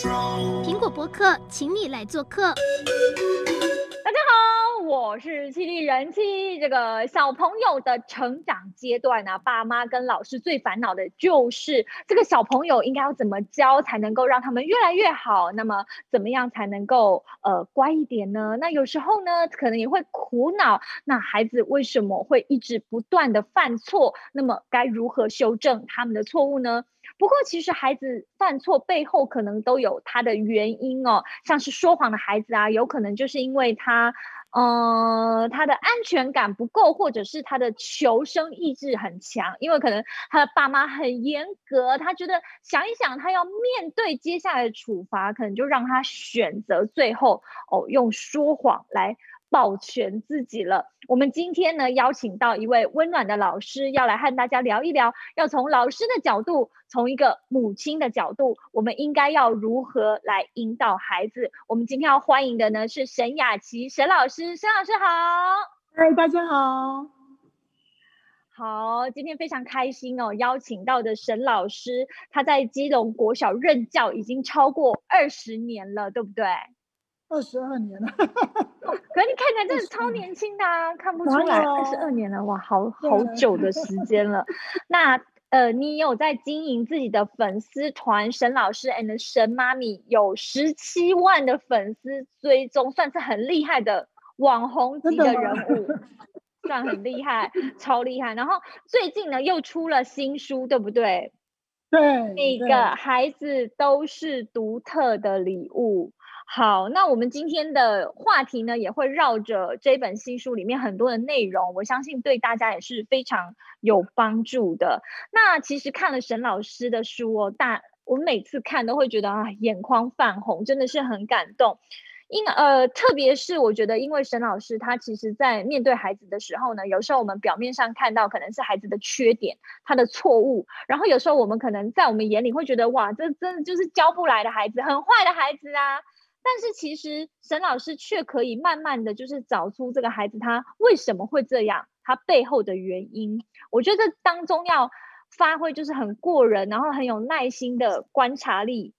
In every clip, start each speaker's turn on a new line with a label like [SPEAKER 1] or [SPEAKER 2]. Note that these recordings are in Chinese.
[SPEAKER 1] 苹果播客，请你来做客。
[SPEAKER 2] 大家好，我是犀利人七。这个小朋友的成长阶段呢、爸妈跟老师最烦恼的就是这个小朋友应该要怎么教才能够让他们越来越好？那么怎么样才能够呃乖一点呢？那有时候呢，可能也会苦恼，那孩子为什么会一直不断的犯错？那么该如何修正他们的错误呢？不过，其实孩子犯错背后可能都有他的原因哦，像是说谎的孩子啊，有可能就是因为他，呃，他的安全感不够，或者是他的求生意志很强，因为可能他的爸妈很严格，他觉得想一想，他要面对接下来的处罚，可能就让他选择最后哦，用说谎来。保全自己了。我们今天呢，邀请到一位温暖的老师，要来和大家聊一聊，要从老师的角度，从一个母亲的角度，我们应该要如何来引导孩子。我们今天要欢迎的呢是沈雅琪沈老师，沈老师好。
[SPEAKER 3] 嗨，大家好。
[SPEAKER 2] 好，今天非常开心哦，邀请到的沈老师，他在基隆国小任教已经超过二十年了，对不对？
[SPEAKER 3] 二十二年了，
[SPEAKER 2] 可是你看起来真的超年轻的啊，看不出来二十二年了，哇，好好久的时间了。那呃，你有在经营自己的粉丝团，沈老师 and 沈妈咪有十七万的粉丝追踪，算是很厉害的网红级的人物，算很厉害，超厉害。然后最近呢，又出了新书，对不对？
[SPEAKER 3] 对，
[SPEAKER 2] 每个孩子都是独特的礼物。好，那我们今天的话题呢，也会绕着这本新书里面很多的内容，我相信对大家也是非常有帮助的。那其实看了沈老师的书哦，大我每次看都会觉得啊，眼眶泛红，真的是很感动。因呃，特别是我觉得，因为沈老师他其实在面对孩子的时候呢，有时候我们表面上看到可能是孩子的缺点，他的错误，然后有时候我们可能在我们眼里会觉得哇，这真的就是教不来的孩子，很坏的孩子啊。但是其实沈老师却可以慢慢的就是找出这个孩子他为什么会这样，他背后的原因。我觉得这当中要发挥就是很过人，然后很有耐心的观察力，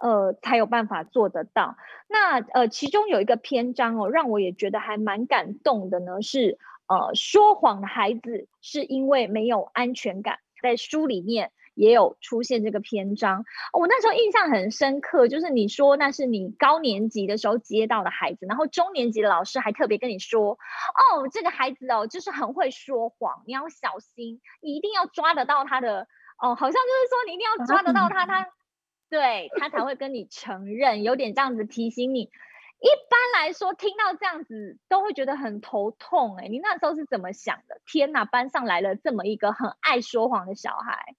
[SPEAKER 2] 呃，才有办法做得到。那呃，其中有一个篇章哦，让我也觉得还蛮感动的呢，是呃，说谎的孩子是因为没有安全感，在书里面。也有出现这个篇章，我那时候印象很深刻，就是你说那是你高年级的时候接到的孩子，然后中年级的老师还特别跟你说，哦，这个孩子哦，就是很会说谎，你要小心，你一定要抓得到他的，哦，好像就是说你一定要抓得到他，他，对，他才会跟你承认，有点这样子提醒你。一般来说，听到这样子都会觉得很头痛，哎，你那时候是怎么想的？天哪，班上来了这么一个很爱说谎的小孩。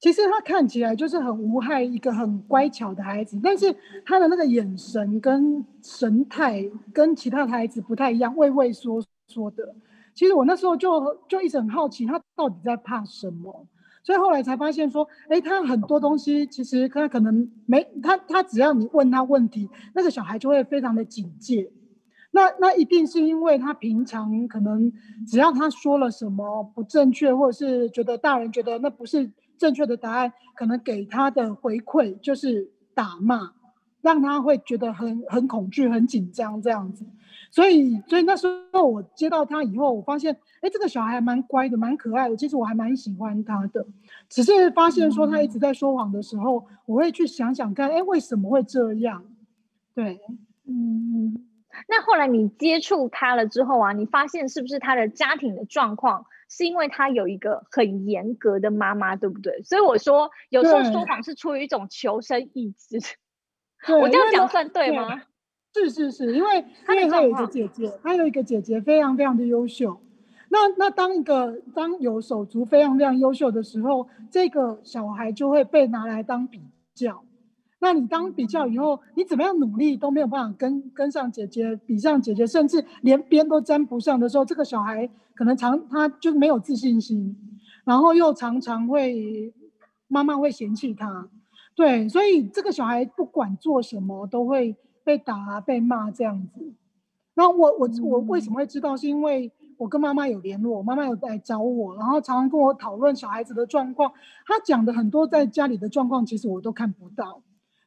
[SPEAKER 3] 其实他看起来就是很无害，一个很乖巧的孩子，但是他的那个眼神跟神态跟其他的孩子不太一样，畏畏缩缩的。其实我那时候就就一直很好奇，他到底在怕什么？所以后来才发现说，哎，他很多东西其实他可能没他他只要你问他问题，那个小孩就会非常的警戒。那那一定是因为他平常可能只要他说了什么不正确，或者是觉得大人觉得那不是。正确的答案可能给他的回馈就是打骂，让他会觉得很很恐惧、很紧张这样子。所以，所以那时候我接到他以后，我发现，哎，这个小孩还蛮乖的，蛮可爱的。其实我还蛮喜欢他的，只是发现说他一直在说谎的时候，我会去想想看，哎，为什么会这样？对，
[SPEAKER 2] 嗯。那后来你接触他了之后啊，你发现是不是他的家庭的状况？是因为他有一个很严格的妈妈，对不对？所以我说，有时候说谎是出于一种求生意志。我这样讲算对吗？
[SPEAKER 3] 是是是，因为因为他有一个姐姐，他有一个姐姐非常非常的优秀。那那当一个当有手足非常非常优秀的时候，这个小孩就会被拿来当比较。那你当比较以后，你怎么样努力都没有办法跟跟上姐姐，比上姐姐，甚至连边都沾不上的时候，这个小孩可能常他就没有自信心，然后又常常会妈妈会嫌弃他，对，所以这个小孩不管做什么都会被打被骂这样子。那我我我为什么会知道？是因为我跟妈妈有联络，妈妈有来找我，然后常常跟我讨论小孩子的状况。他讲的很多在家里的状况，其实我都看不到。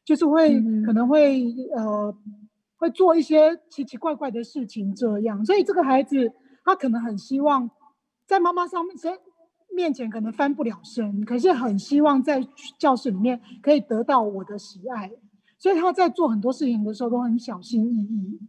[SPEAKER 3] 就是会、
[SPEAKER 2] 嗯、
[SPEAKER 3] 可能会呃会做一些奇奇怪怪的事情这样，所以这个孩子他可能很希望在妈妈上面面前可能翻不了身，可是很希望在教室里面可以得到我的喜爱，所以他在做很多事情的时候都很小心翼翼。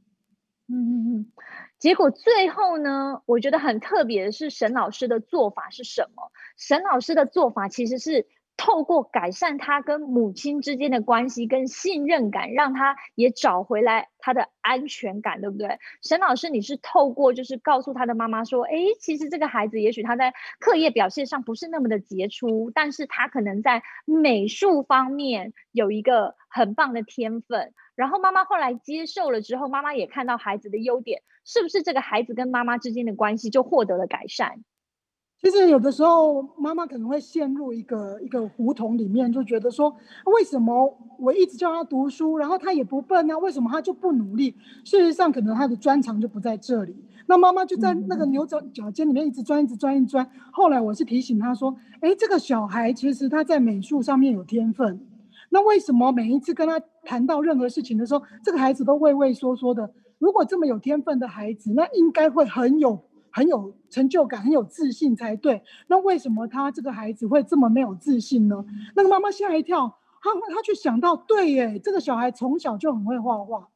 [SPEAKER 2] 嗯嗯嗯。结果最后呢，我觉得很特别的是沈老师的做法是什么？沈老师的做法其实是。透过改善他跟母亲之间的关系跟信任感，让他也找回来他的安全感，对不对？沈老师，你是透过就是告诉他的妈妈说，哎，其实这个孩子也许他在课业表现上不是那么的杰出，但是他可能在美术方面有一个很棒的天分。然后妈妈后来接受了之后，妈妈也看到孩子的优点，是不是这个孩子跟妈妈之间的关系就获得了改善？
[SPEAKER 3] 其实有的时候，妈妈可能会陷入一个一个胡同里面，就觉得说，为什么我一直叫他读书，然后他也不笨呢？为什么他就不努力？事实上，可能他的专长就不在这里。那妈妈就在那个牛角角尖里面一直钻，一直钻，一直钻。后来我是提醒他说，哎，这个小孩其实他在美术上面有天分。那为什么每一次跟他谈到任何事情的时候，这个孩子都畏畏缩缩的？如果这么有天分的孩子，那应该会很有。很有成就感，很有自信才对。那为什么他这个孩子会这么没有自信呢？那个妈妈吓一跳，她她去想到，对耶，这个小孩从小就很会画画，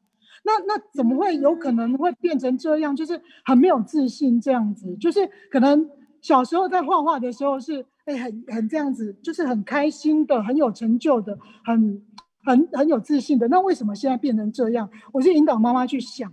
[SPEAKER 3] 那那怎么会有可能会变成这样？就是很没有自信这样子，就是可能小时候在画画的时候是哎很很这样子，就是很开心的，很有成就的，很很很有自信的。那为什么现在变成这样？我就引导妈妈去想，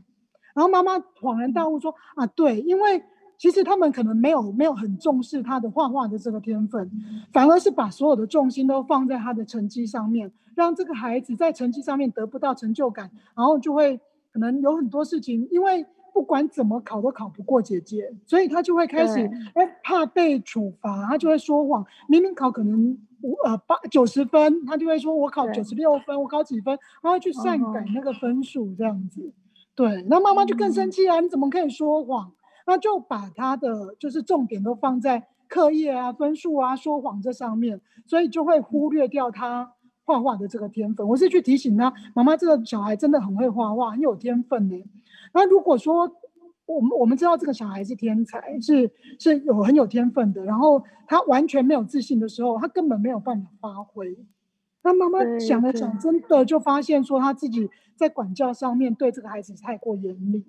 [SPEAKER 3] 然后妈妈恍然大悟说啊，对，因为。其实他们可能没有没有很重视他的画画的这个天分，反而是把所有的重心都放在他的成绩上面，让这个孩子在成绩上面得不到成就感，然后就会可能有很多事情，因为不管怎么考都考不过姐姐，所以他就会开始哎怕被处罚，他就会说谎，明明考可能五呃八九十分，他就会说我考九十六分，我考几分，然后去篡改那个分数这样子，对，那妈妈就更生气啊，你怎么可以说谎？那就把他的就是重点都放在课业啊、分数啊、说谎这上面，所以就会忽略掉他画画的这个天分。我是去提醒他，妈妈这个小孩真的很会画画，很有天分呢。那如果说我们我们知道这个小孩是天才，是是有很有天分的，然后他完全没有自信的时候，他根本没有办法发挥。那妈妈想了想，真的就发现说他自己在管教上面对这个孩子太过严厉。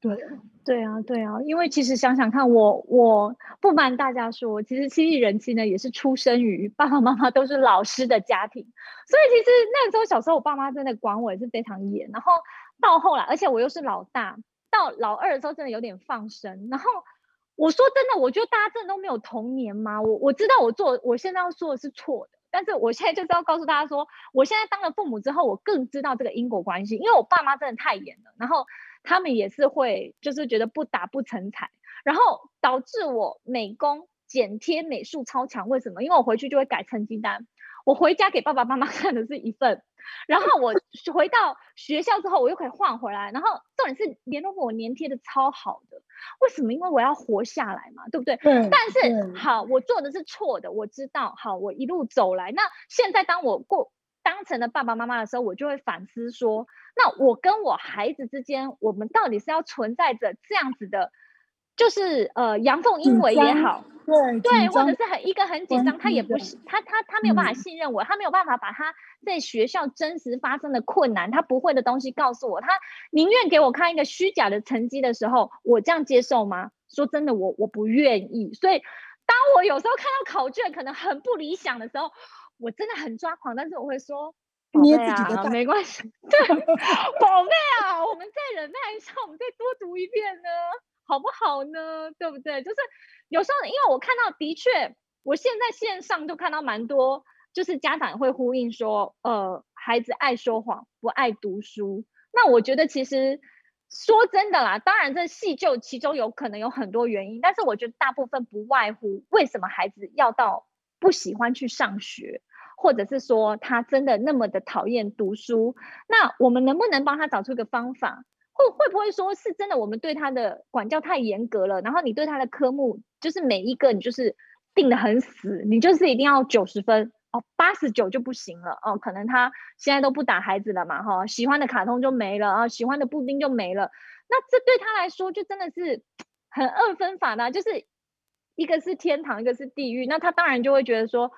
[SPEAKER 3] 对，
[SPEAKER 2] 对啊，对啊，因为其实想想看我，我不瞒大家说，其实七亿人妻呢也是出生于爸爸妈妈都是老师的家庭，所以其实那时候小时候我爸妈真的管我也是非常严，然后到后来，而且我又是老大，到老二的时候真的有点放生，然后我说真的，我觉得大家真的都没有童年吗？我我知道我做我现在要说的是错的，但是我现在就是要告诉大家说，我现在当了父母之后，我更知道这个因果关系，因为我爸妈真的太严了，然后。他们也是会，就是觉得不打不成才，然后导致我美工剪贴美术超强。为什么？因为我回去就会改成绩单，我回家给爸爸妈妈 看的是一份，然后我回到学校之后，我又可以换回来。然后重点是联络簿我粘贴的超好的，为什么？因为我要活下来嘛，对不对？
[SPEAKER 3] 嗯。
[SPEAKER 2] 但是好，我做的是错的，我知道。好，我一路走来，那现在当我过。当成了爸爸妈妈的时候，我就会反思说：那我跟我孩子之间，我们到底是要存在着这样子的，就是呃阳奉阴违也好，
[SPEAKER 3] 对
[SPEAKER 2] 对，或者是很一个很紧张，他也不是他他他没有办法信任我，嗯，他没有办法把他在学校真实发生的困难，他不会的东西告诉我，他宁愿给我看一个虚假的成绩的时候，我这样接受吗？说真的，我我不愿意。所以当我有时候看到考卷可能很不理想的时候，我真的很抓狂，但是我会说，
[SPEAKER 3] 捏自己的
[SPEAKER 2] 没关系，对，宝贝啊，我们再忍耐一下，我们再多读一遍呢，好不好呢？对不对？就是有时候，因为我看到的确，我现在线上就看到蛮多，就是家长会呼应说，呃，孩子爱说谎，不爱读书。那我觉得其实说真的啦，当然这细究其中有可能有很多原因，但是我觉得大部分不外乎为什么孩子要到。不喜欢去上学，或者是说他真的那么的讨厌读书，那我们能不能帮他找出一个方法？会会不会说是真的我们对他的管教太严格了？然后你对他的科目就是每一个你就是定得很死，你就是一定要九十分哦，八十九就不行了哦，可能他现在都不打孩子了嘛，哈、哦，喜欢的卡通就没了啊，喜欢的布丁就没了，那这对他来说就真的是很二分法的，就是一个是天堂，一个是地狱，那他当然就会觉得说，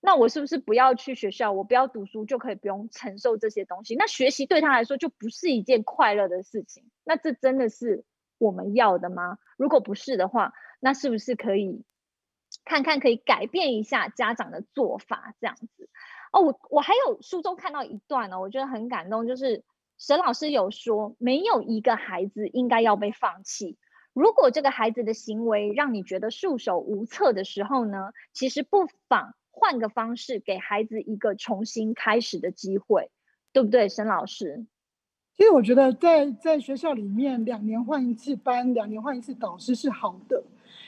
[SPEAKER 2] 那我是不是不要去学校，我不要读书就可以不用承受这些东西？那学习对他来说就不是一件快乐的事情，那这真的是我们要的吗？如果不是的话，那是不是可以？看看可以改变一下家长的做法，这样子哦。我我还有书中看到一段呢，我觉得很感动，就是沈老师有说，没有一个孩子应该要被放弃。如果这个孩子的行为让你觉得束手无策的时候呢，其实不妨换个方式，给孩子一个重新开始的机会，对不对，沈老师？
[SPEAKER 3] 其实我觉得在在学校里面，两年换一次班，两年换一次导师是好的。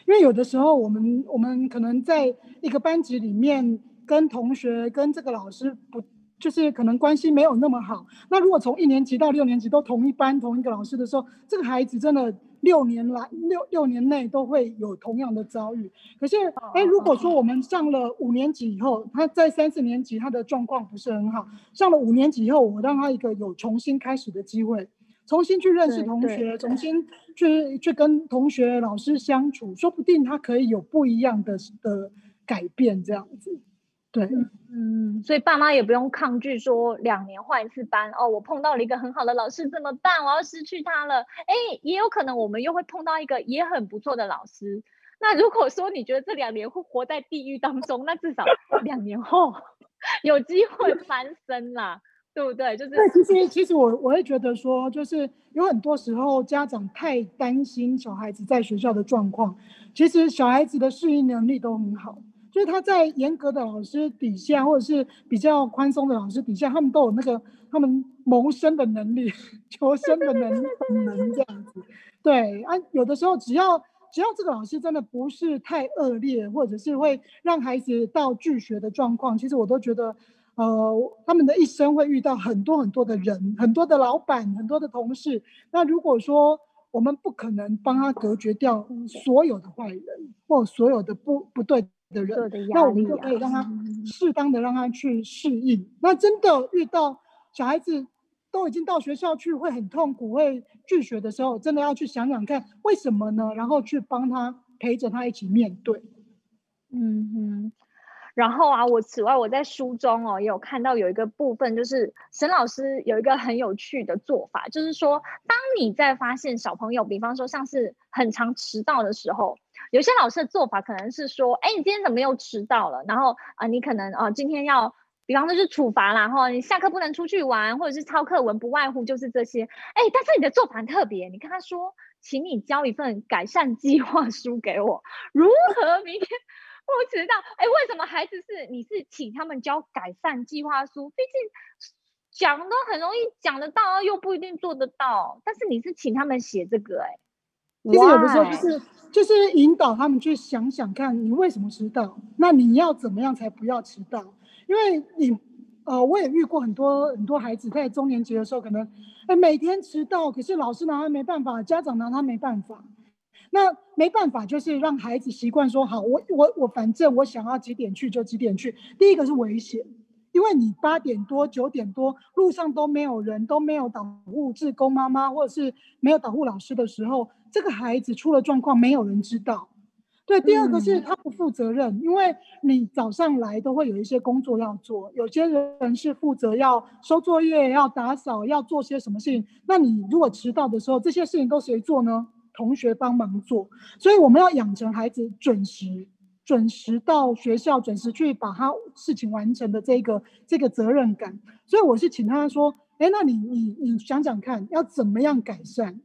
[SPEAKER 3] 因为有的时候，我们我们可能在一个班级里面，跟同学跟这个老师不，就是可能关系没有那么好。那如果从一年级到六年级都同一班同一个老师的时候，这个孩子真的六年来六六年内都会有同样的遭遇。可是，哎，如果说我们上了五年级以后，他在三四年级他的状况不是很好，上了五年级以后，我让他一个有重新开始的机会。重新去认识同学，重新去去跟同学、老师相处，说不定他可以有不一样的的改变，这样子。对，
[SPEAKER 2] 嗯，所以爸妈也不用抗拒说两年换一次班哦。我碰到了一个很好的老师怎么办？我要失去他了。哎，也有可能我们又会碰到一个也很不错的老师。那如果说你觉得这两年会活在地狱当中，那至少两年后有机会翻身啦。对不对？就是。
[SPEAKER 3] 其实其实我我会觉得说，就是有很多时候家长太担心小孩子在学校的状况，其实小孩子的适应能力都很好，就是他在严格的老师底下，或者是比较宽松的老师底下，他们都有那个他们谋生的能力、求生的能 能这样子。对啊，有的时候只要只要这个老师真的不是太恶劣，或者是会让孩子到拒学的状况，其实我都觉得。呃，他们的一生会遇到很多很多的人，很多的老板，很多的同事。那如果说我们不可能帮他隔绝掉所有的坏人或所有的不不对的人，的那我们就可以让他适当的让他去适应。嗯、那真的遇到小孩子都已经到学校去会很痛苦、会拒绝的时候，真的要去想想看为什么呢？然后去帮他陪着他一起面对。
[SPEAKER 2] 嗯哼。然后啊，我此外我在书中哦也有看到有一个部分，就是沈老师有一个很有趣的做法，就是说，当你在发现小朋友，比方说像是很常迟到的时候，有些老师的做法可能是说，哎，你今天怎么又迟到了？然后啊、你可能啊、今天要，比方说是处罚啦，然后你下课不能出去玩，或者是抄课文，不外乎就是这些。哎，但是你的做法很特别，你跟他说，请你交一份改善计划书给我，如何明天？不知道，哎，为什么孩子是你是请他们交改善计划书？毕竟讲都很容易讲得到，又不一定做得到。但是你是请他们写这个，哎，
[SPEAKER 3] 其实有的时候就是就是引导他们去想想看，你为什么迟到？那你要怎么样才不要迟到？因为你呃，我也遇过很多很多孩子在中年级的时候，可能哎每天迟到，可是老师拿他没办法，家长拿他没办法。那没办法，就是让孩子习惯说好，我我我反正我想要几点去就几点去。第一个是危险，因为你八点多九点多路上都没有人，都没有导护志工妈妈或者是没有导护老师的时候，这个孩子出了状况，没有人知道。对，第二个是他不负责任，嗯，因为你早上来都会有一些工作要做，有些人是负责要收作业、要打扫、要做些什么事情。那你如果迟到的时候，这些事情都谁做呢？同学帮忙做，所以我们要养成孩子准时、准时到学校、准时去把他事情完成的这个这个责任感。所以我是请他说：“哎，那你你你想想看，要怎么样改善？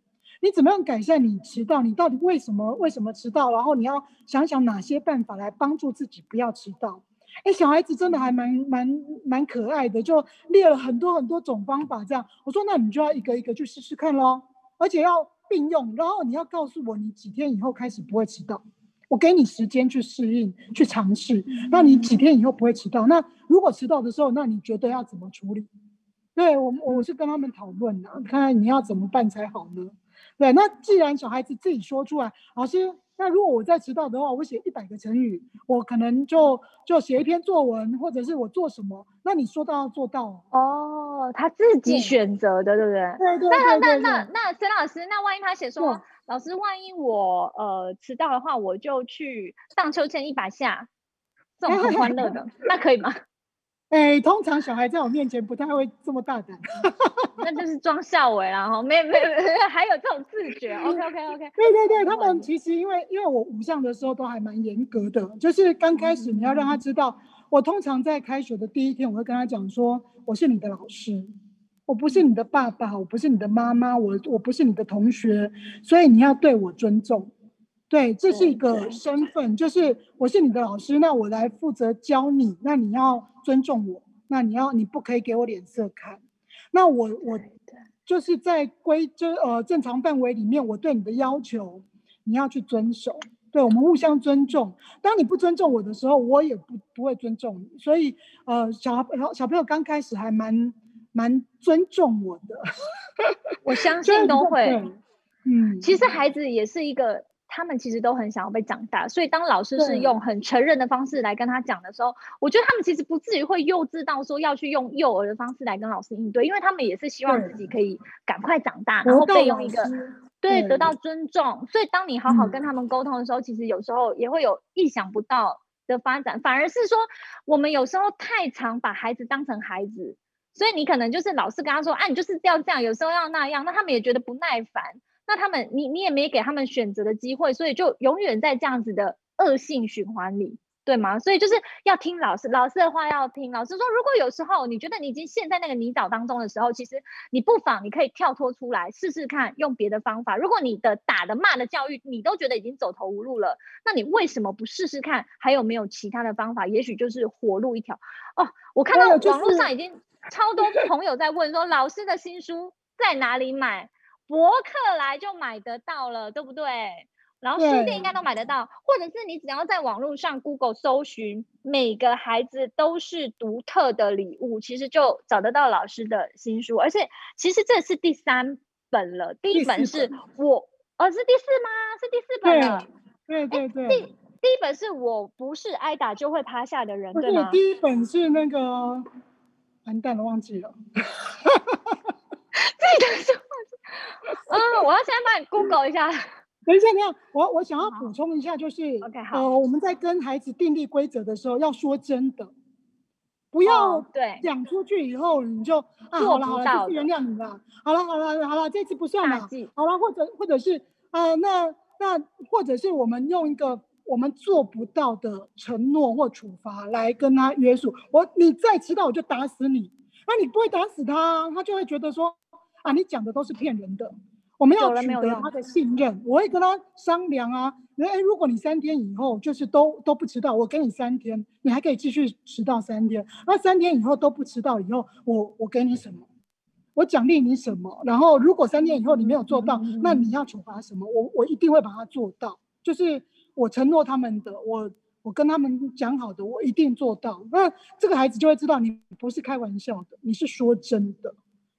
[SPEAKER 3] 你怎么样改善你迟到？你到底为什么为什么迟到？然后你要想想哪些办法来帮助自己不要迟到。”哎，小孩子真的还蛮蛮蛮可爱的，就列了很多很多种方法。这样我说：“那你就要一个一个去试试看喽，而且要。”并用，然后你要告诉我，你几天以后开始不会迟到，我给你时间去适应、去尝试。那你几天以后不会迟到？那如果迟到的时候，那你觉得要怎么处理？对我，我是跟他们讨论啊，看看你要怎么办才好呢？对，那既然小孩子自己说出来，老师，那如果我再迟到的话，我写一百个成语，我可能就就写一篇作文，或者是我做什么，那你说到要做到
[SPEAKER 2] 哦，他自己选择的，对不对？
[SPEAKER 3] 对对对。
[SPEAKER 2] 那那那那沈老师，那万一他写说，老师，万一我呃迟到的话，我就去荡秋千一百下，这种很欢乐的，那可以吗？
[SPEAKER 3] 哎，通常小孩在我面前不太会这么大胆，
[SPEAKER 2] 那就是装孝伟啦哈，没没没，还有这种自觉，OK OK OK，
[SPEAKER 3] 对对对，他们其实因为因为我五项的时候都还蛮严格的，就是刚开始你要让他知道，我通常在开学的第一天，我会跟他讲说，我是你的老师，我不是你的爸爸，我不是你的妈妈，我我不是你的同学，所以你要对我尊重。对，这是一个身份，就是我是你的老师，那我来负责教你，那你要尊重我，那你要你不可以给我脸色看，那我我就是在规就呃正常范围里面，我对你的要求你要去遵守，对我们互相尊重。当你不尊重我的时候，我也不不会尊重你。所以呃小朋友小朋友刚开始还蛮蛮尊重我的，
[SPEAKER 2] 我相 信都会。
[SPEAKER 3] 嗯，
[SPEAKER 2] 其实孩子也是一个。他们其实都很想要被长大，所以当老师是用很成人的方式来跟他讲的时候，我觉得他们其实不至于会幼稚到说要去用幼儿的方式来跟老师应对，因为他们也是希望自己可以赶快长大，然后被用一个对得到尊重。所以当你好好跟他们沟通的时候，其实有时候也会有意想不到的发展，反而是说我们有时候太常把孩子当成孩子，所以你可能就是老是跟他说，啊，你就是要这样，有时候要那样，那他们也觉得不耐烦。那他们，你你也没给他们选择的机会，所以就永远在这样子的恶性循环里，对吗？所以就是要听老师，老师的话要听。老师说，如果有时候你觉得你已经陷在那个泥沼当中的时候，其实你不妨你可以跳脱出来试试看，用别的方法。如果你的打的骂的教育你都觉得已经走投无路了，那你为什么不试试看还有没有其他的方法？也许就是活路一条。哦，我看到网络上已经超多朋友在问说，老师的新书在哪里买？博客来就买得到了，对不对？然后书店应该都买得到，或者是你只要在网络上 Google 搜寻“每个孩子都是独特的礼物”，其实就找得到老师的新书。而且，其实这是第三本了，第一本是我，哦，是第四吗？是第四本了。
[SPEAKER 3] 对对对。
[SPEAKER 2] 第第一本是我不是挨打就会趴下的人，对吗？
[SPEAKER 3] 第一本是那个，完蛋了，忘记了。
[SPEAKER 2] 记得是。嗯，我要现在帮你 Google 一下。
[SPEAKER 3] 等一下，等一下，我我想要补充一下，就是
[SPEAKER 2] ，OK，好，
[SPEAKER 3] 呃，我们在跟孩子订立规则的时候，要说真的，不要对。讲出去以后你就啊，好了好了，这次原谅你了，好了好了好了，这次不算了，好了，或者或者是啊，那那或者是我们用一个我们做不到的承诺或处罚来跟他约束。我你再迟到我就打死你，那你不会打死他，他就会觉得说。啊，你讲的都是骗人的，我们要取得他的信任。我会跟他商量啊，哎，如果你三天以后就是都都不迟到，我给你三天，你还可以继续迟到三天。那三天以后都不迟到以后，我我给你什么？我奖励你什么？然后如果三天以后你没有做到，那你要处罚什么？我我一定会把它做到，就是我承诺他们的，我我跟他们讲好的，我一定做到。那这个孩子就会知道你不是开玩笑的，你是说真的。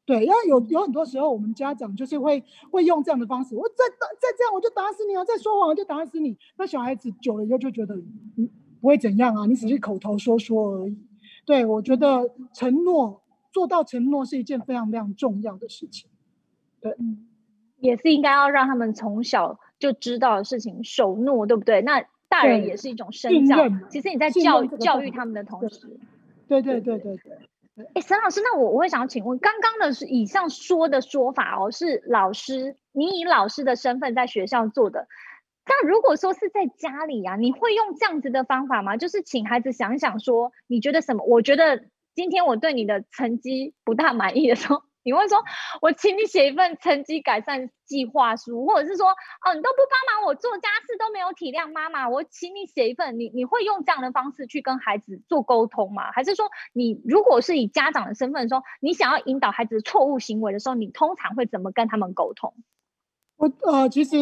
[SPEAKER 3] 对，因为有有很多时候，我们家长就是会会用这样的方式，我再打再这样，我就打死你啊！再说谎我就打死你。那小孩子久了以后就觉得，嗯，不会怎样啊，你只是口头说说而已。对，我觉得承诺做到承诺是一件非常非常重要的事情。对，
[SPEAKER 2] 嗯，也是应该要让他们从小就知道的事情，守诺，对不对？那大人也是一种身教。其实你在教教育他们的同时，
[SPEAKER 3] 对对对对对。
[SPEAKER 2] 哎，沈老师，那我我会想请问，刚刚的是以上说的说法哦，是老师，你以老师的身份在学校做的。那如果说是在家里呀、你会用这样子的方法吗？就是请孩子想想，说你觉得什么？我觉得今天我对你的成绩不大满意的时候。你会说，我请你写一份成绩改善计划书，或者是说，哦，你都不帮忙我做家事，都没有体谅妈妈，我请你写一份。你你会用这样的方式去跟孩子做沟通吗？还是说，你如果是以家长的身份说，你想要引导孩子错误行为的时候，你通常会怎么跟他们沟通？
[SPEAKER 3] 我呃，其实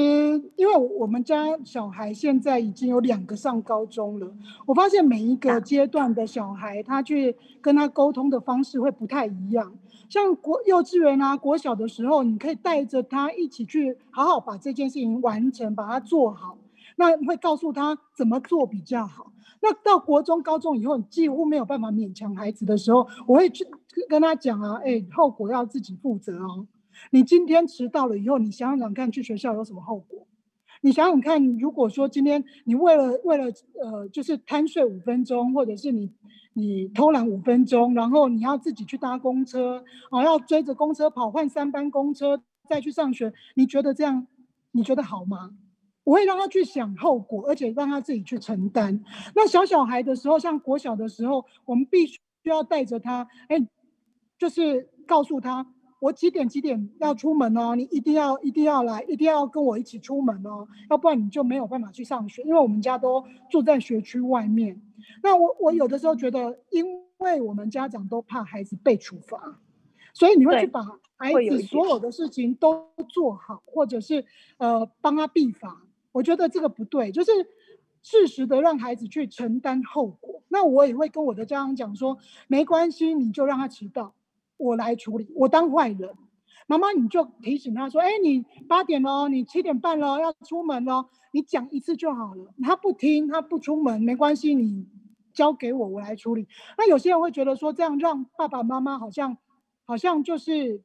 [SPEAKER 3] 因为我们家小孩现在已经有两个上高中了，我发现每一个阶段的小孩，他去跟他沟通的方式会不太一样。像国幼稚园啊、国小的时候，你可以带着他一起去好好把这件事情完成，把它做好。那会告诉他怎么做比较好。那到国中、高中以后，你几乎没有办法勉强孩子的时候，我会去跟他讲啊，哎，后果要自己负责哦。你今天迟到了以后，你想想看，去学校有什么后果？你想想看，如果说今天你为了为了呃，就是贪睡五分钟，或者是你你偷懒五分钟，然后你要自己去搭公车，啊，要追着公车跑，换三班公车再去上学，你觉得这样你觉得好吗？我会让他去想后果，而且让他自己去承担。那小小孩的时候，像国小的时候，我们必须要带着他，哎，就是告诉他，我几点几点要出门哦，你一定要一定要来，一定要跟我一起出门哦，要不然你就没有办法去上学。因为我们家都住在学区外面。那我我有的时候觉得，因为我们家长都怕孩子被处罚，所以你会去把孩子所有的事情都做好，或者是呃帮他避罚。我觉得这个不对，就是适时的让孩子去承担后果。那我也会跟我的家长讲说，没关系，你就让他迟到，我来处理，我当坏人。妈妈，你就提醒他说，哎，你八点了，你七点半了，要出门了，你讲一次就好了。他不听，他不出门，没关系，你交给我，我来处理。那有些人会觉得说，这样让爸爸妈妈好像好像就是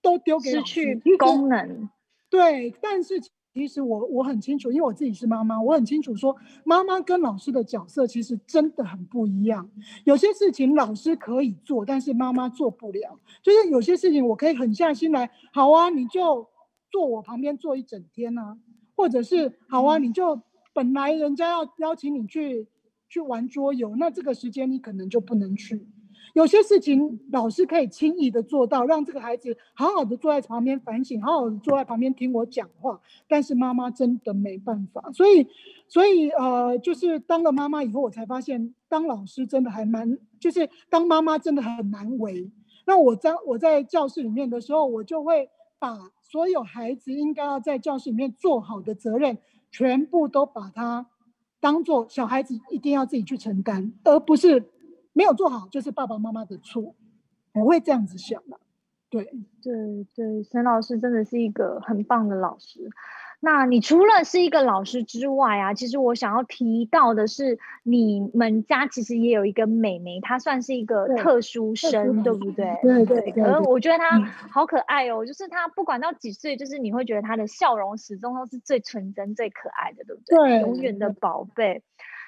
[SPEAKER 3] 都丢给
[SPEAKER 2] 失去功能。
[SPEAKER 3] 对，但是。其实我我很清楚，因为我自己是妈妈，我很清楚说，妈妈跟老师的角色其实真的很不一样。有些事情老师可以做，但是妈妈做不了。就是有些事情我可以狠下心来，好啊，你就坐我旁边坐一整天啊，或者是好啊，你就本来人家要邀请你去去玩桌游，那这个时间你可能就不能去。有些事情老师可以轻易的做到，让这个孩子好好的坐在旁边反省，好好的坐在旁边听我讲话。但是妈妈真的没办法，所以，所以呃，就是当了妈妈以后，我才发现当老师真的还蛮，就是当妈妈真的很难为。那我在我在教室里面的时候，我就会把所有孩子应该要在教室里面做好的责任，全部都把它当做小孩子一定要自己去承担，而不是。没有做好就是爸爸妈妈的错，我会这样子想的。对
[SPEAKER 2] 对对，沈老师真的是一个很棒的老师。那你除了是一个老师之外啊，其实我想要提到的是，你们家其实也有一个妹妹，她算是一个特殊生，对，对不对？
[SPEAKER 3] 对对对。
[SPEAKER 2] 而我觉得她好可爱哦，就是她不管到几岁，就是你会觉得她的笑容始终都是最纯真、最可爱的，对不对？
[SPEAKER 3] 对，
[SPEAKER 2] 永远的宝贝。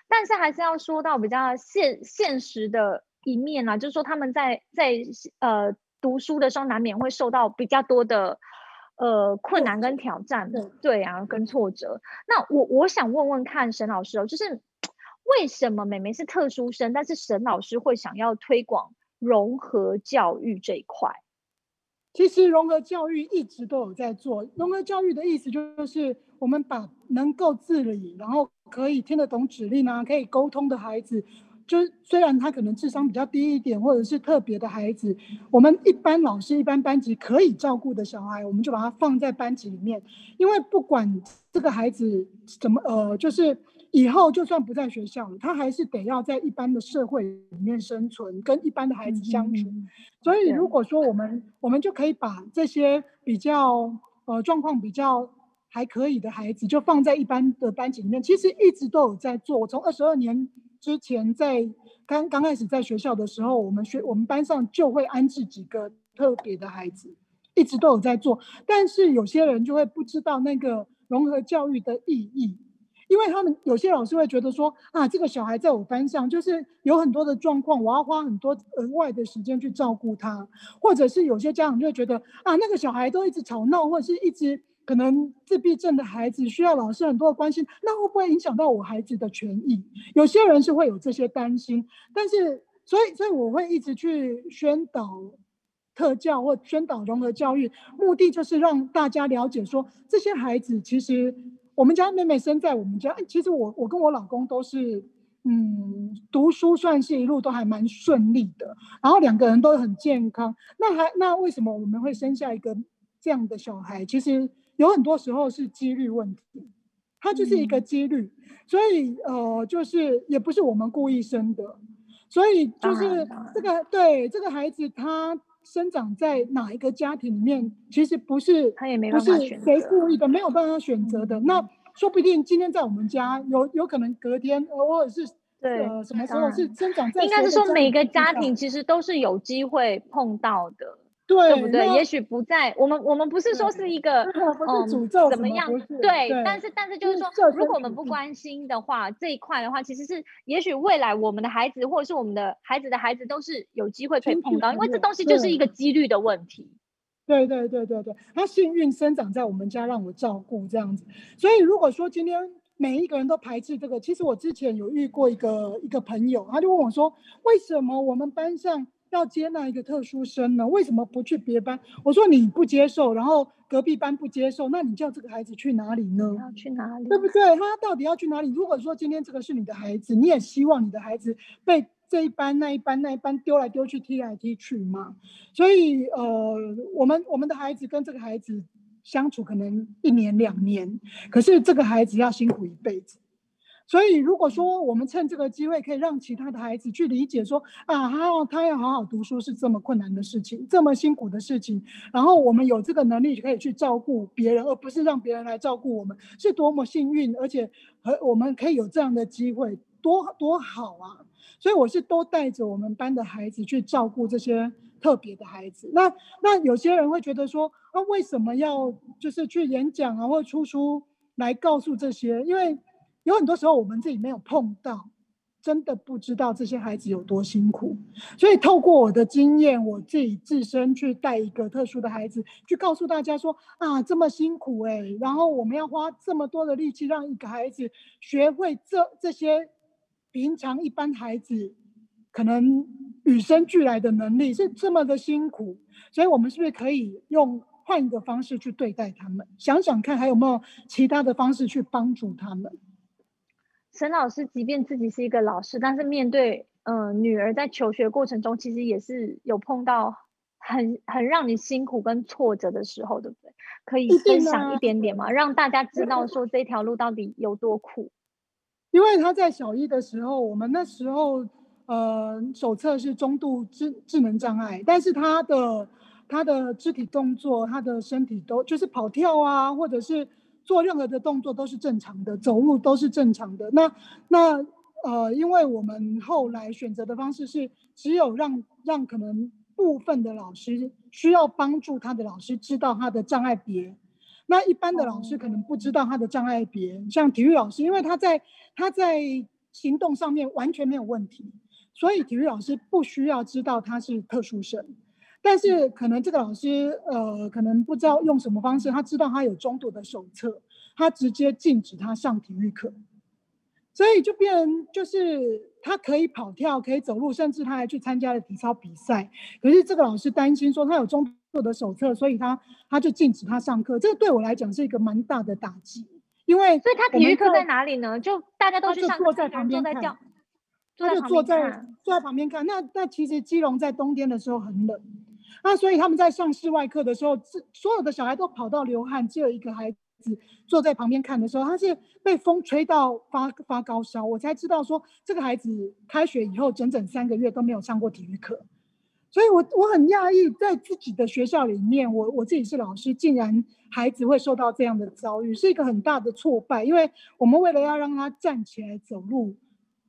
[SPEAKER 2] 但是还是要说到比较现现实的一面啊，就是说他们在在呃读书的时候难免会受到比较多的呃困难跟挑战，对，对啊，跟挫折。那我我想问问看沈老师哦，就是为什么妹妹是特殊生，但是沈老师会想要推广融合教育这一块？
[SPEAKER 3] 其实融合教育一直都有在做。融合教育的意思就是，我们把能够自理，然后可以听得懂指令啊，可以沟通的孩子，就虽然他可能智商比较低一点，或者是特别的孩子，我们一般老师、一般班级可以照顾的小孩，我们就把他放在班级里面。因为不管这个孩子怎么，呃，就是。以后就算不在学校了，他还是得要在一般的社会里面生存，跟一般的孩子相处。嗯、所以，如果说我们我们就可以把这些比较呃状况比较还可以的孩子，就放在一般的班级里面。其实一直都有在做。我从二十二年之前在刚刚开始在学校的时候，我们学我们班上就会安置几个特别的孩子，一直都有在做。但是有些人就会不知道那个融合教育的意义。因为他们有些老师会觉得说啊，这个小孩在我班上就是有很多的状况，我要花很多额外的时间去照顾他，或者是有些家长就会觉得啊，那个小孩都一直吵闹，或者是一直可能自闭症的孩子需要老师很多的关心，那会不会影响到我孩子的权益？有些人是会有这些担心，但是所以所以我会一直去宣导特教或宣导融合教育，目的就是让大家了解说这些孩子其实。我们家妹妹生在我们家，其实我我跟我老公都是，嗯，读书算是一路都还蛮顺利的，然后两个人都很健康。那还那为什么我们会生下一个这样的小孩？其实有很多时候是几率问题，它就是一个几率。嗯、所以呃，就是也不是我们故意生的，所以就是这个对这个孩子他。生长在哪一个家庭里面，其实不是，
[SPEAKER 2] 他也没办法选择，
[SPEAKER 3] 不是谁故意的，没有办法选择的。那说不定今天在我们家有有可能隔天，或者是对、呃、什么时候是生长在，
[SPEAKER 2] 应该是说每个家庭其实都是有机会碰到的。对，对不对？也许不在我们，我们不是说是一个嗯
[SPEAKER 3] 诅咒
[SPEAKER 2] 怎么样？对，对，但是但是就是说，如果我们不关心的话，这一块的话，其实是也许未来我们的孩子或者是我们的孩子的孩子都是有机会可以碰到，因为这东西就是一个几率的问题。
[SPEAKER 3] 对对对对对，他幸运生长在我们家，让我照顾这样子。所以如果说今天每一个人都排斥这个，其实我之前有遇过一个一个朋友，他就问我说，为什么我们班上？要接纳一个特殊生呢？为什么不去别班？我说你不接受，然后隔壁班不接受，那你叫这个孩子去哪里呢？
[SPEAKER 2] 要去哪里？
[SPEAKER 3] 对不对？他到底要去哪里？如果说今天这个是你的孩子，你也希望你的孩子被这一班、那一班、那一班丢来丢去、踢来踢去吗？所以，呃，我们我们的孩子跟这个孩子相处可能一年两年，可是这个孩子要辛苦一辈子。所以，如果说我们趁这个机会，可以让其他的孩子去理解说，啊，他要他要好好读书是这么困难的事情，这么辛苦的事情，然后我们有这个能力可以去照顾别人，而不是让别人来照顾我们，是多么幸运，而且和我们可以有这样的机会，多多好啊！所以我是都带着我们班的孩子去照顾这些特别的孩子。那那有些人会觉得说，啊，为什么要就是去演讲啊，或者出书来告诉这些？因为有很多时候我们自己没有碰到，真的不知道这些孩子有多辛苦。所以透过我的经验，我自己自身去带一个特殊的孩子，去告诉大家说啊，这么辛苦哎、然后我们要花这么多的力气让一个孩子学会这这些平常一般孩子可能与生俱来的能力是这么的辛苦，所以我们是不是可以用换一个方式去对待他们？想想看还有没有其他的方式去帮助他们？
[SPEAKER 2] 沈老师，即便自己是一个老师，但是面对嗯、呃、女儿在求学过程中，其实也是有碰到很很让你辛苦跟挫折的时候，对不对？可以分享一点点吗？让大家知道说这条路到底有多苦。
[SPEAKER 3] 因为他在小一的时候，我们那时候呃手册是中度智智能障碍，但是他的他的肢体动作，他的身体都就是跑跳啊，或者是。做任何的动作都是正常的，走路都是正常的。那那呃，因为我们后来选择的方式是，只有让让可能部分的老师需要帮助他的老师知道他的障碍别，那一般的老师可能不知道他的障碍别。像体育老师，因为他在他在行动上面完全没有问题，所以体育老师不需要知道他是特殊生。但是可能这个老师，呃，可能不知道用什么方式，他知道他有中度的手册，他直接禁止他上体育课，所以就变成就是他可以跑跳，可以走路，甚至他还去参加了体操比赛。可是这个老师担心说他有中度的手册，所以他他就禁止他上课。这个对我来讲是一个蛮大的打击，因为
[SPEAKER 2] 所以他体育课在哪里呢？就大家都去上课，
[SPEAKER 3] 坐在旁边看，他就坐在坐在旁边看。那那其实基隆在冬天的时候很冷。那所以他们在上室外课的时候，所有的小孩都跑到流汗，只有一个孩子坐在旁边看的时候，他是被风吹到发发高烧。我才知道说，这个孩子开学以后整整三个月都没有上过体育课。所以我我很讶异，在自己的学校里面，我我自己是老师，竟然孩子会受到这样的遭遇，是一个很大的挫败。因为我们为了要让他站起来走路，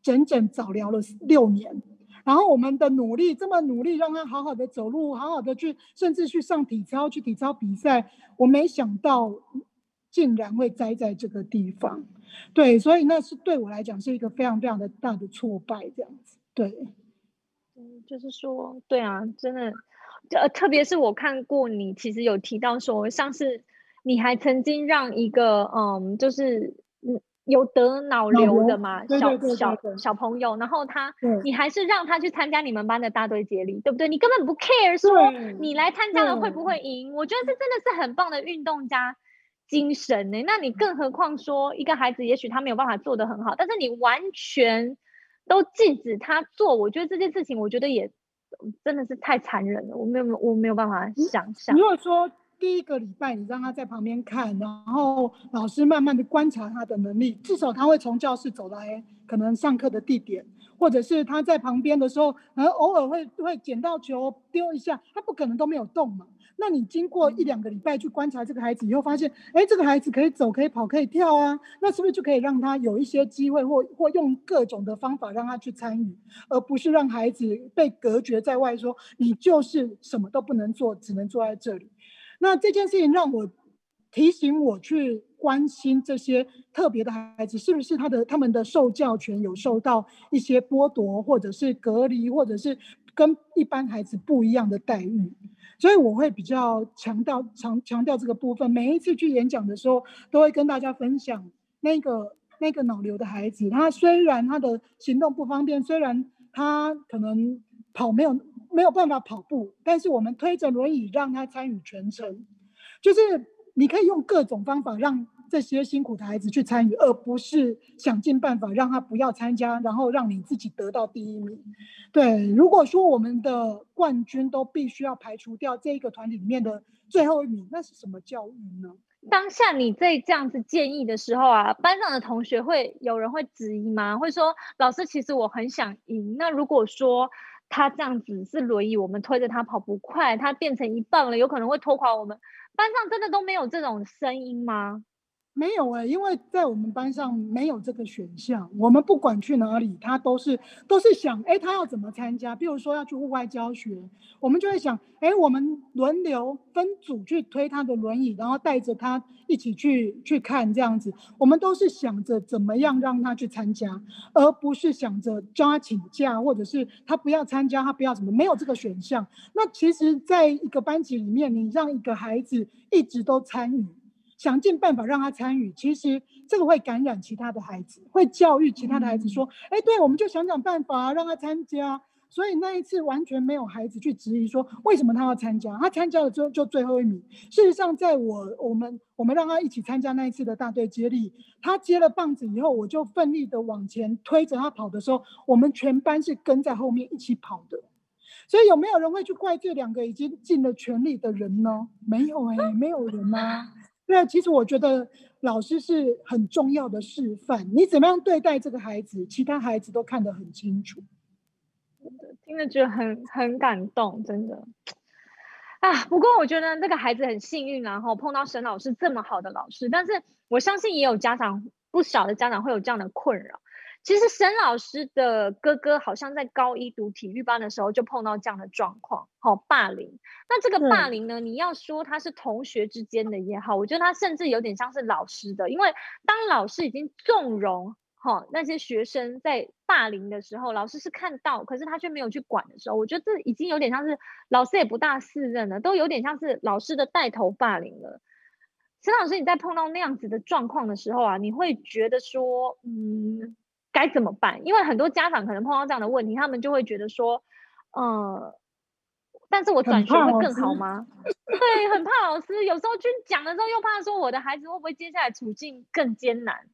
[SPEAKER 3] 整整早疗了六年。然后我们的努力，这么努力让他好好的走路，好好的去，甚至去上体操，去体操比赛。我没想到，竟然会栽在这个地方。对，所以那是对我来讲是一个非常非常的大的挫败，这样子。对，
[SPEAKER 2] 嗯，就是说，对啊，真的，呃，特别是我看过你，其实有提到说，像是你还曾经让一个，嗯，就是，有得脑瘤的嘛，小小小朋友，然后他，你还是让他去参加你们班的大队接力，对不对？你根本不 care 说你来参加了会不会赢，我觉得这真的是很棒的运动家精神呢。那你更何况说一个孩子，也许他没有办法做得很好，但是你完全都禁止他做，我觉得这件事情，我觉得也真的是太残忍了，我没有我没有办法想象。
[SPEAKER 3] 如果说第一个礼拜，你让他在旁边看，然后老师慢慢的观察他的能力，至少他会从教室走来，可能上课的地点，或者是他在旁边的时候，可能偶尔会会捡到球丢一下，他不可能都没有动嘛。那你经过一两个礼拜去观察这个孩子以后，发现，哎，这个孩子可以走，可以跑，可以跳啊，那是不是就可以让他有一些机会，或或用各种的方法让他去参与，而不是让孩子被隔绝在外，说你就是什么都不能做，只能坐在这里。那这件事情让我提醒我去关心这些特别的孩子，是不是他的他们的受教权有受到一些剥夺，或者是隔离，或者是跟一般孩子不一样的待遇？所以我会比较强调强强调这个部分。每一次去演讲的时候，都会跟大家分享那个那个脑瘤的孩子，他虽然他的行动不方便，虽然他可能跑没有没有办法跑步，但是我们推着轮椅让他参与全程，就是你可以用各种方法让。这些辛苦的孩子去参与，而不是想尽办法让他不要参加，然后让你自己得到第一名。对，如果说我们的冠军都必须要排除掉这一个团体里面的最后一名，那是什么教育呢？
[SPEAKER 2] 当下你在这样子建议的时候啊，班上的同学会有人会质疑吗？会说老师，其实我很想赢。那如果说他这样子是轮椅，我们推着他跑不快，他变成一棒了，有可能会拖垮我们。班上真的都没有这种声音吗？
[SPEAKER 3] 没有哎、因为在我们班上没有这个选项。我们不管去哪里，他都是都是想，哎，他要怎么参加？比如说要去户外教学，我们就会想，哎，我们轮流分组去推他的轮椅，然后带着他一起去去看这样子。我们都是想着怎么样让他去参加，而不是想着叫他请假，或者是他不要参加，他不要什么，没有这个选项。那其实，在一个班级里面，你让一个孩子一直都参与。想尽办法让他参与，其实这个会感染其他的孩子，会教育其他的孩子说：“哎、嗯，对，我们就想想办法让他参加。”所以那一次完全没有孩子去质疑说为什么他要参加，他参加了之后就最后一名。事实上，在我我们我们让他一起参加那一次的大队接力，他接了棒子以后，我就奋力的往前推着他跑的时候，我们全班是跟在后面一起跑的。所以有没有人会去怪这两个已经尽了全力的人呢？没有哎、欸，没有人啊。对，其实我觉得老师是很重要的示范。你怎么样对待这个孩子，其他孩子都看得很清楚。
[SPEAKER 2] 听了觉得很很感动，真的。啊，不过我觉得这个孩子很幸运，然后碰到沈老师这么好的老师。但是我相信也有家长，不少的家长会有这样的困扰。其实沈老师的哥哥好像在高一读体育班的时候就碰到这样的状况，好霸凌。那这个霸凌呢，你要说他是同学之间的也好，我觉得他甚至有点像是老师的，因为当老师已经纵容哈那些学生在霸凌的时候，老师是看到，可是他却没有去管的时候，我觉得这已经有点像是老师也不大适任了，都有点像是老师的带头霸凌了。沈老师，你在碰到那样子的状况的时候啊，你会觉得说，嗯。该怎么办？因为很多家长可能碰到这样的问题，他们就会觉得说，呃，但是我转学会更好吗？对，很怕老师。有时候去讲的时候，又怕说我的孩子会不会接下来处境更艰难？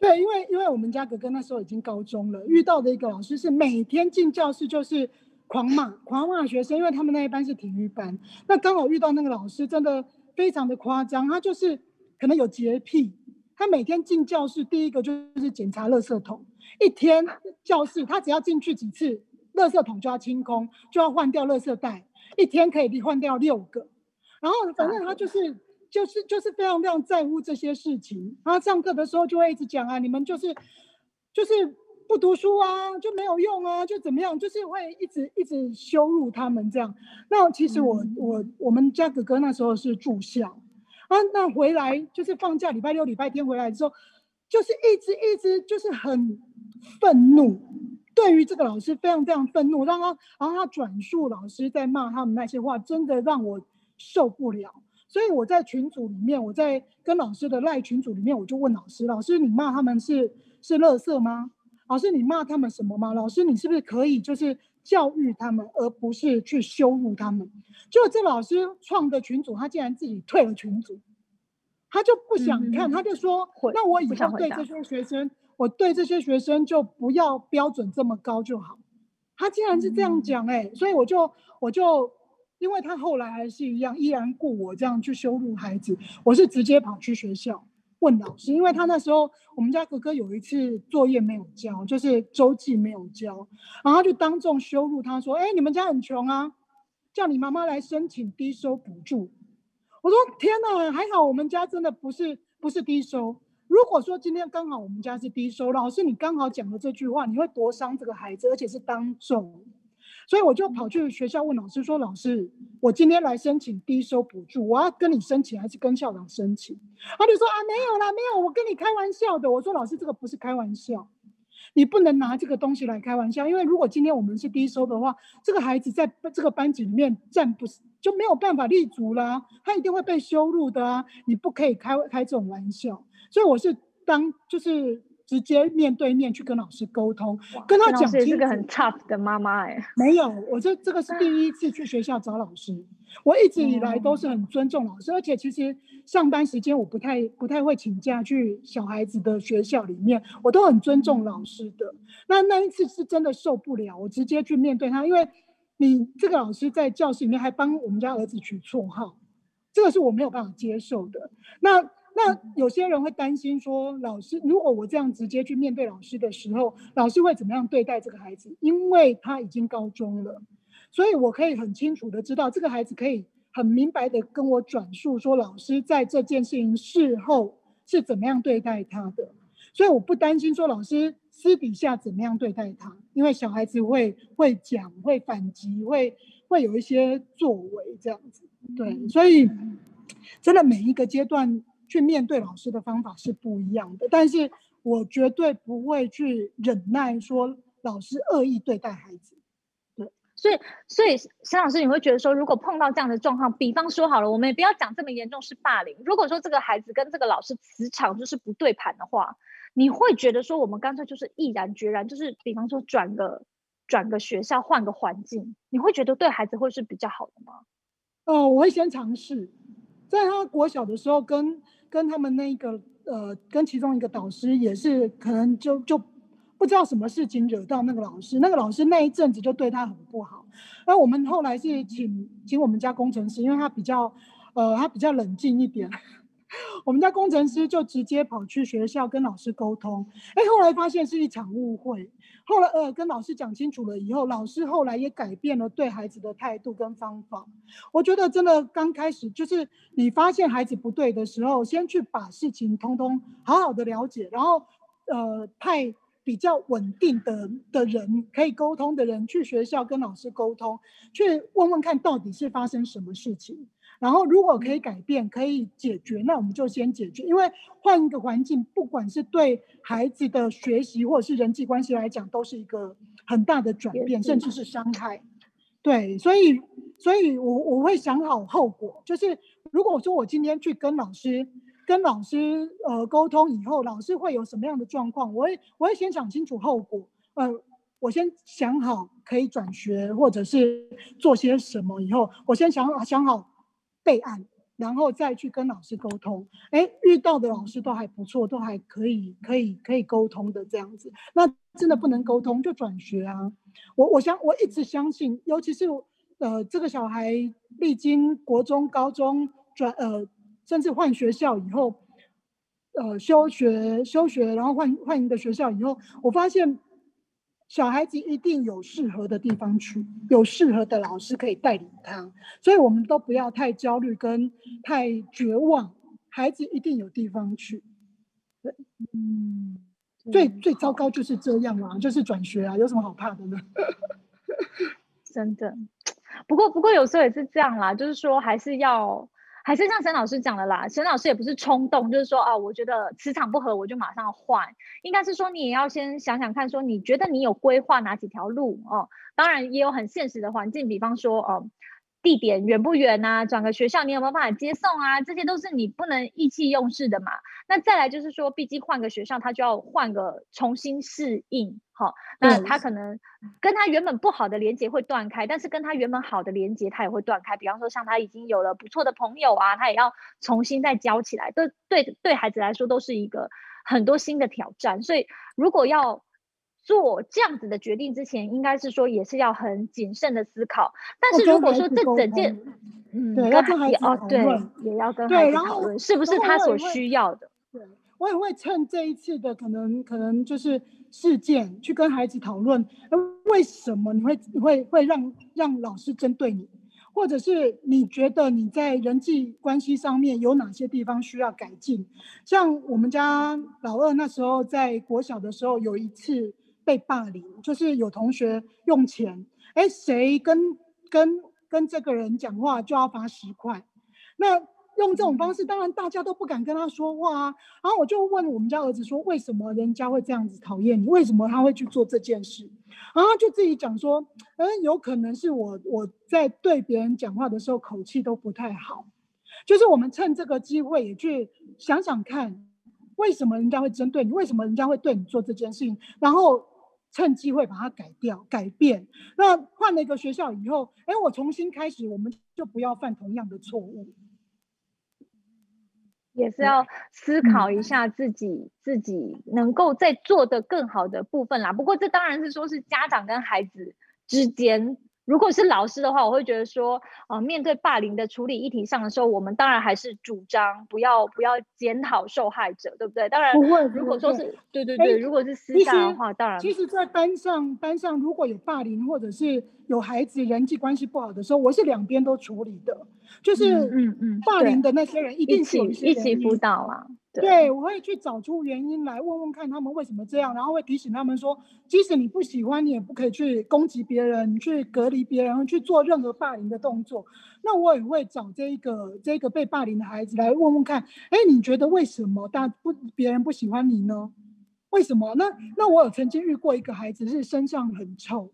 [SPEAKER 3] 对，因为因为我们家哥哥那时候已经高中了，遇到的一个老师是每天进教室就是狂骂狂骂学生，因为他们那一班是体育班。那刚好遇到那个老师，真的非常的夸张，他就是可能有洁癖。他每天进教室，第一个就是检查垃圾桶。一天教室，他只要进去几次，垃圾桶就要清空，就要换掉垃圾袋。一天可以换掉六个。然后反正他就是就是就是非常非常在乎这些事情。他上课的时候就会一直讲啊，你们就是就是不读书啊，就没有用啊，就怎么样，就是会一直一直羞辱他们这样。那其实我、嗯、我我们家哥哥那时候是住校。啊，那回来就是放假，礼拜六、礼拜天回来之后，就是一直一直就是很愤怒，对于这个老师非常非常愤怒，让他，然后他转述老师在骂他们那些话，真的让我受不了。所以我在群组里面，我在跟老师的赖群组里面，我就问老师：老师，你骂他们是是垃圾吗？老师，你骂他们什么吗？老师，你是不是可以就是？教育他们，而不是去羞辱他们。就这老师创的群组，他竟然自己退了群组，他就不想看，嗯、他就说：“那我以后对这些学生，我对这些学生就不要标准这么高就好。”他竟然是这样讲，哎、嗯，所以我就我就因为他后来还是一样，依然故我这样去羞辱孩子。我是直接跑去学校问老师，因为他那时候我们家哥哥有一次作业没有交，就是周记没有交，然后就当众羞辱他说：“哎，你们家很穷啊，叫你妈妈来申请低收补助。”我说：“天哪，还好我们家真的不是不是低收。如果说今天刚好我们家是低收，老师你刚好讲了这句话，你会多伤这个孩子，而且是当众。”所以我就跑去学校问老师说：“老师，我今天来申请低收补助，我要跟你申请还是跟校长申请？”他就说：“啊，没有啦，没有，我跟你开玩笑的。”我说：“老师，这个不是开玩笑，你不能拿这个东西来开玩笑，因为如果今天我们是低收的话，这个孩子在这个班级里面站不就没有办法立足啦，他一定会被羞辱的啊！你不可以开开这种玩笑。所以我是当就是。”直接面对面去跟老师沟通，跟他讲。
[SPEAKER 2] 是个很 tough 的妈妈哎。
[SPEAKER 3] 没有，我这这个是第一次去学校找老师。我一直以来都是很尊重老师，而且其实上班时间我不太不太会请假去小孩子的学校里面，我都很尊重老师的。那那一次是真的受不了，我直接去面对他，因为你这个老师在教室里面还帮我们家儿子取绰号，这个是我没有办法接受的。那。那有些人会担心说，老师，如果我这样直接去面对老师的时候，老师会怎么样对待这个孩子？因为他已经高中了，所以我可以很清楚的知道，这个孩子可以很明白的跟我转述说，老师在这件事情事后是怎么样对待他的。所以我不担心说老师私底下怎么样对待他，因为小孩子会会讲、会反击、会会有一些作为这样子。对，所以真的每一个阶段。去面对老师的方法是不一样的，但是我绝对不会去忍耐说老师恶意对待孩子。对，
[SPEAKER 2] 所以所以沈老师，你会觉得说，如果碰到这样的状况，比方说好了，我们也不要讲这么严重是霸凌。如果说这个孩子跟这个老师磁场就是不对盘的话，你会觉得说，我们干脆就是毅然决然，就是比方说转个转个学校，换个环境，你会觉得对孩子会是比较好的吗？
[SPEAKER 3] 哦，我会先尝试，在他国小的时候跟。跟他们那一个呃，跟其中一个导师也是，可能就就不知道什么事情惹到那个老师，那个老师那一阵子就对他很不好。那我们后来是请请我们家工程师，因为他比较呃，他比较冷静一点。我们家工程师就直接跑去学校跟老师沟通，哎，后来发现是一场误会。后来呃，跟老师讲清楚了以后，老师后来也改变了对孩子的态度跟方法。我觉得真的刚开始就是你发现孩子不对的时候，先去把事情通通好好的了解，然后呃派比较稳定的的人可以沟通的人去学校跟老师沟通，去问问看到底是发生什么事情。然后，如果可以改变、可以解决，那我们就先解决。因为换一个环境，不管是对孩子的学习或者是人际关系来讲，都是一个很大的转变，甚至是伤害。对，所以，所以我我会想好后果。就是如果说我今天去跟老师、跟老师呃沟通以后，老师会有什么样的状况，我会我会先想清楚后果。呃，我先想好可以转学或者是做些什么以后，我先想好想好。备案，然后再去跟老师沟通。哎，遇到的老师都还不错，都还可以，可以，可以沟通的这样子。那真的不能沟通就转学啊！我我相我一直相信，尤其是呃这个小孩历经国中、高中转呃甚至换学校以后，呃休学休学，然后换换一个学校以后，我发现。小孩子一定有适合的地方去，有适合的老师可以带领他，所以我们都不要太焦虑跟太绝望。孩子一定有地方去，对，嗯，最最糟糕就是这样啊，就是转学啊，有什么好怕的呢？
[SPEAKER 2] 真的，不过不过有时候也是这样啦，就是说还是要。还是像沈老师讲的啦，沈老师也不是冲动，就是说啊，我觉得磁场不合，我就马上换。应该是说你也要先想想看，说你觉得你有规划哪几条路哦？当然也有很现实的环境，比方说哦。地点远不远啊？转个学校，你有没有办法接送啊？这些都是你不能意气用事的嘛。那再来就是说，毕竟换个学校，他就要换个重新适应，好，那他可能跟他原本不好的连接会断开，但是跟他原本好的连接他也会断开。比方说，像他已经有了不错的朋友啊，他也要重新再交起来，对对对，孩子来说都是一个很多新的挑战。所以，如果要做这样子的决定之前，应该是说也是要很谨慎的思考。但是如果说这整件，
[SPEAKER 3] 嗯，对，要跟孩子讨论，
[SPEAKER 2] 哦，对，也要跟孩子讨论，是不是他所需要的？
[SPEAKER 3] 对，我也会趁这一次的可能，可能就是事件去跟孩子讨论，为什么你会会会让让老师针对你？或者是你觉得你在人际关系上面有哪些地方需要改进？像我们家老二那时候在国小的时候，有一次被霸凌，就是有同学用钱，哎，谁跟跟跟这个人讲话就要罚十块，那。用这种方式，当然大家都不敢跟他说话啊。然后我就问我们家儿子说：“为什么人家会这样子讨厌你？为什么他会去做这件事？”然后就自己讲说：“嗯，有可能是我我在对别人讲话的时候口气都不太好。就是我们趁这个机会也去想想看，为什么人家会针对你？为什么人家会对你做这件事情？然后趁机会把它改掉、改变。那换了一个学校以后，哎，我重新开始，我们就不要犯同样的错误。”
[SPEAKER 2] 也是要思考一下自己、嗯、自己能够再做的更好的部分啦。不过这当然是说是家长跟孩子之间。如果是老师的话，我会觉得说，呃，面对霸凌的处理议题上的时候，我们当然还是主张不要不要检讨受害者，对不对？当然，
[SPEAKER 3] 不会。
[SPEAKER 2] 如果说是对对对，如果是私下的话，当然。
[SPEAKER 3] 其实，在班上班上如果有霸凌或者是有孩子人际关系不好的时候，我是两边都处理的，就是嗯嗯，霸凌的那些人一定是
[SPEAKER 2] 一起一起辅导啊。
[SPEAKER 3] 对，对，我会去找出原因来，问问看他们为什么这样，然后会提醒他们说，即使你不喜欢，你也不可以去攻击别人，去隔离别人，去做任何霸凌的动作。那我也会找这一个这个被霸凌的孩子来问问看，哎，你觉得为什么大不别人不喜欢你呢？为什么？那那我有曾经遇过一个孩子是身上很臭，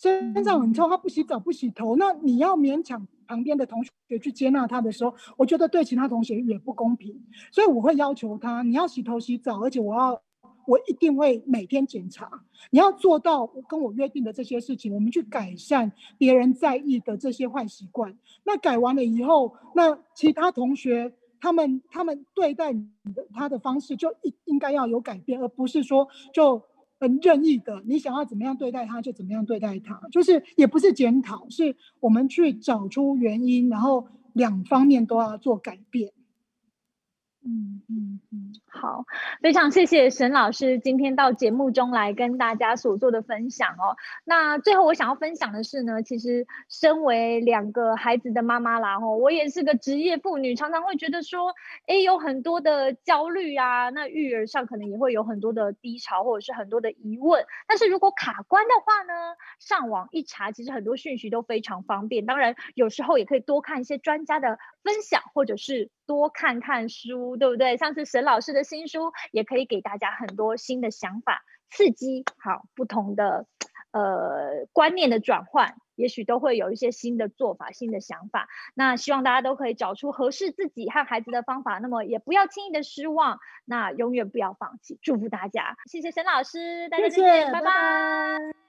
[SPEAKER 3] 身上很臭，他不洗澡不洗头，那你要勉强。旁边的同学去接纳他的时候，我觉得对其他同学也不公平，所以我会要求他，你要洗头洗澡，而且我要，我一定会每天检查，你要做到跟我约定的这些事情，我们去改善别人在意的这些坏习惯。那改完了以后，那其他同学他们他们对待你的他的方式就应应该要有改变，而不是说就。很任意的，你想要怎么样对待他就怎么样对待他，就是也不是检讨，是我们去找出原因，然后两方面都要做改变。
[SPEAKER 2] 嗯嗯嗯，好，非常谢谢沈老师今天到节目中来跟大家所做的分享哦。那最后我想要分享的是呢，其实身为两个孩子的妈妈啦，吼，我也是个职业妇女，常常会觉得说，哎，有很多的焦虑啊，那育儿上可能也会有很多的低潮或者是很多的疑问。但是如果卡关的话呢，上网一查，其实很多讯息都非常方便。当然，有时候也可以多看一些专家的分享，或者是多看看书。对不对？上次沈老师的新书也可以给大家很多新的想法，刺激好不同的呃观念的转换，也许都会有一些新的做法、新的想法。那希望大家都可以找出合适自己和孩子的方法，那么也不要轻易的失望，那永远不要放弃。祝福大家，谢谢沈老师，大家再见，谢谢拜拜。拜拜。